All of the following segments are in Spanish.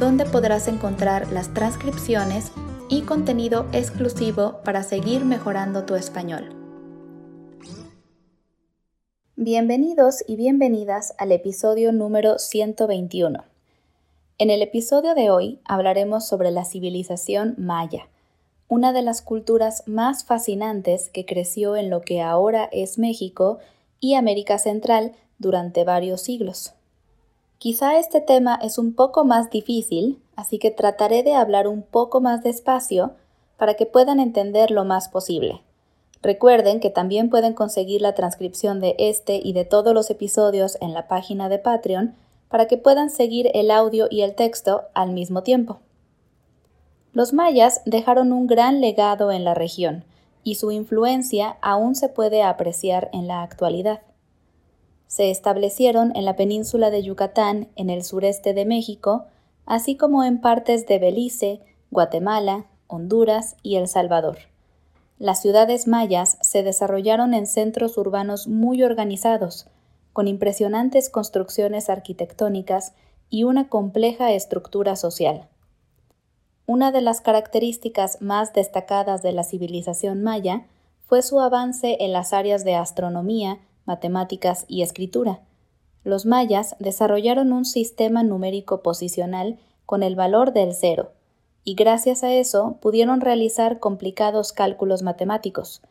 donde podrás encontrar las transcripciones y contenido exclusivo para seguir mejorando tu español. Bienvenidos y bienvenidas al episodio número 121. En el episodio de hoy hablaremos sobre la civilización maya, una de las culturas más fascinantes que creció en lo que ahora es México y América Central durante varios siglos. Quizá este tema es un poco más difícil, así que trataré de hablar un poco más despacio para que puedan entender lo más posible. Recuerden que también pueden conseguir la transcripción de este y de todos los episodios en la página de Patreon para que puedan seguir el audio y el texto al mismo tiempo. Los mayas dejaron un gran legado en la región y su influencia aún se puede apreciar en la actualidad se establecieron en la península de Yucatán, en el sureste de México, así como en partes de Belice, Guatemala, Honduras y El Salvador. Las ciudades mayas se desarrollaron en centros urbanos muy organizados, con impresionantes construcciones arquitectónicas y una compleja estructura social. Una de las características más destacadas de la civilización maya fue su avance en las áreas de astronomía, matemáticas y escritura. Los mayas desarrollaron un sistema numérico posicional con el valor del cero, y gracias a eso pudieron realizar complicados cálculos matemáticos.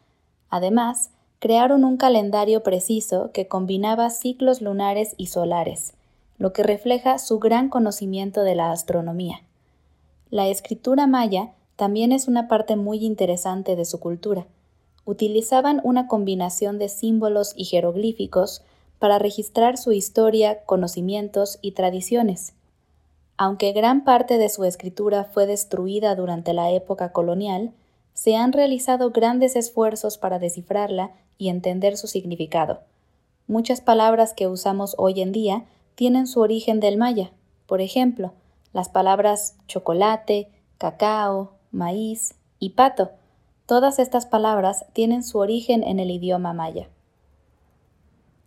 Además, crearon un calendario preciso que combinaba ciclos lunares y solares, lo que refleja su gran conocimiento de la astronomía. La escritura maya también es una parte muy interesante de su cultura utilizaban una combinación de símbolos y jeroglíficos para registrar su historia, conocimientos y tradiciones. Aunque gran parte de su escritura fue destruida durante la época colonial, se han realizado grandes esfuerzos para descifrarla y entender su significado. Muchas palabras que usamos hoy en día tienen su origen del maya. Por ejemplo, las palabras chocolate, cacao, maíz y pato, Todas estas palabras tienen su origen en el idioma maya.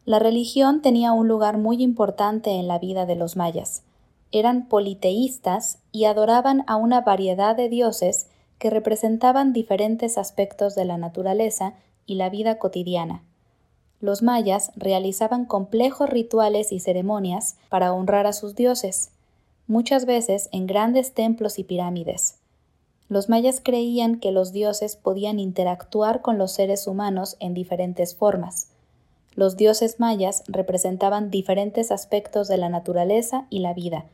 La religión tenía un lugar muy importante en la vida de los mayas. Eran politeístas y adoraban a una variedad de dioses que representaban diferentes aspectos de la naturaleza y la vida cotidiana. Los mayas realizaban complejos rituales y ceremonias para honrar a sus dioses, muchas veces en grandes templos y pirámides. Los mayas creían que los dioses podían interactuar con los seres humanos en diferentes formas. Los dioses mayas representaban diferentes aspectos de la naturaleza y la vida,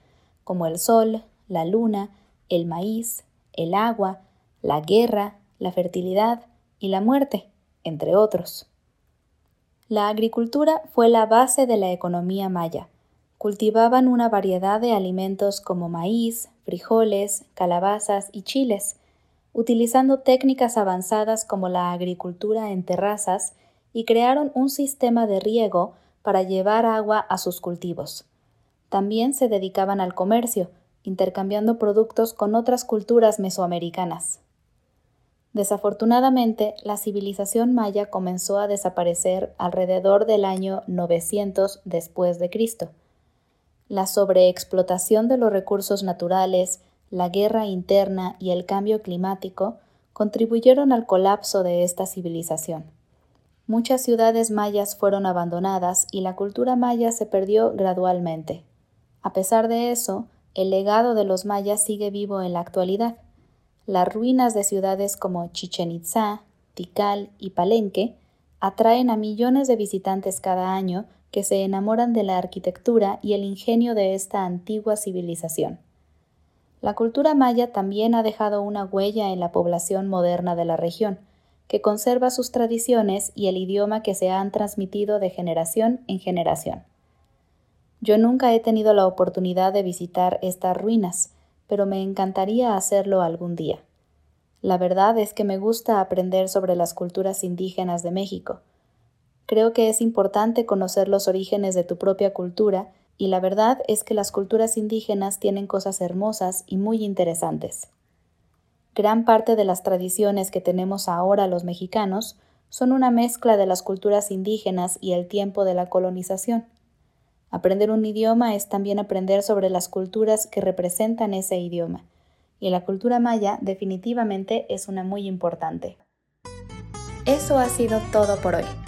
como el sol, la luna, el maíz, el agua, la guerra, la fertilidad y la muerte, entre otros. La agricultura fue la base de la economía maya. Cultivaban una variedad de alimentos como maíz, frijoles, calabazas y chiles, utilizando técnicas avanzadas como la agricultura en terrazas y crearon un sistema de riego para llevar agua a sus cultivos. También se dedicaban al comercio, intercambiando productos con otras culturas mesoamericanas. Desafortunadamente, la civilización maya comenzó a desaparecer alrededor del año 900 después de Cristo la sobreexplotación de los recursos naturales, la guerra interna y el cambio climático contribuyeron al colapso de esta civilización. Muchas ciudades mayas fueron abandonadas y la cultura maya se perdió gradualmente. A pesar de eso, el legado de los mayas sigue vivo en la actualidad. Las ruinas de ciudades como Chichen Itza, Tikal y Palenque atraen a millones de visitantes cada año que se enamoran de la arquitectura y el ingenio de esta antigua civilización. La cultura maya también ha dejado una huella en la población moderna de la región, que conserva sus tradiciones y el idioma que se han transmitido de generación en generación. Yo nunca he tenido la oportunidad de visitar estas ruinas, pero me encantaría hacerlo algún día. La verdad es que me gusta aprender sobre las culturas indígenas de México. Creo que es importante conocer los orígenes de tu propia cultura y la verdad es que las culturas indígenas tienen cosas hermosas y muy interesantes. Gran parte de las tradiciones que tenemos ahora los mexicanos son una mezcla de las culturas indígenas y el tiempo de la colonización. Aprender un idioma es también aprender sobre las culturas que representan ese idioma, y la cultura maya definitivamente es una muy importante. Eso ha sido todo por hoy.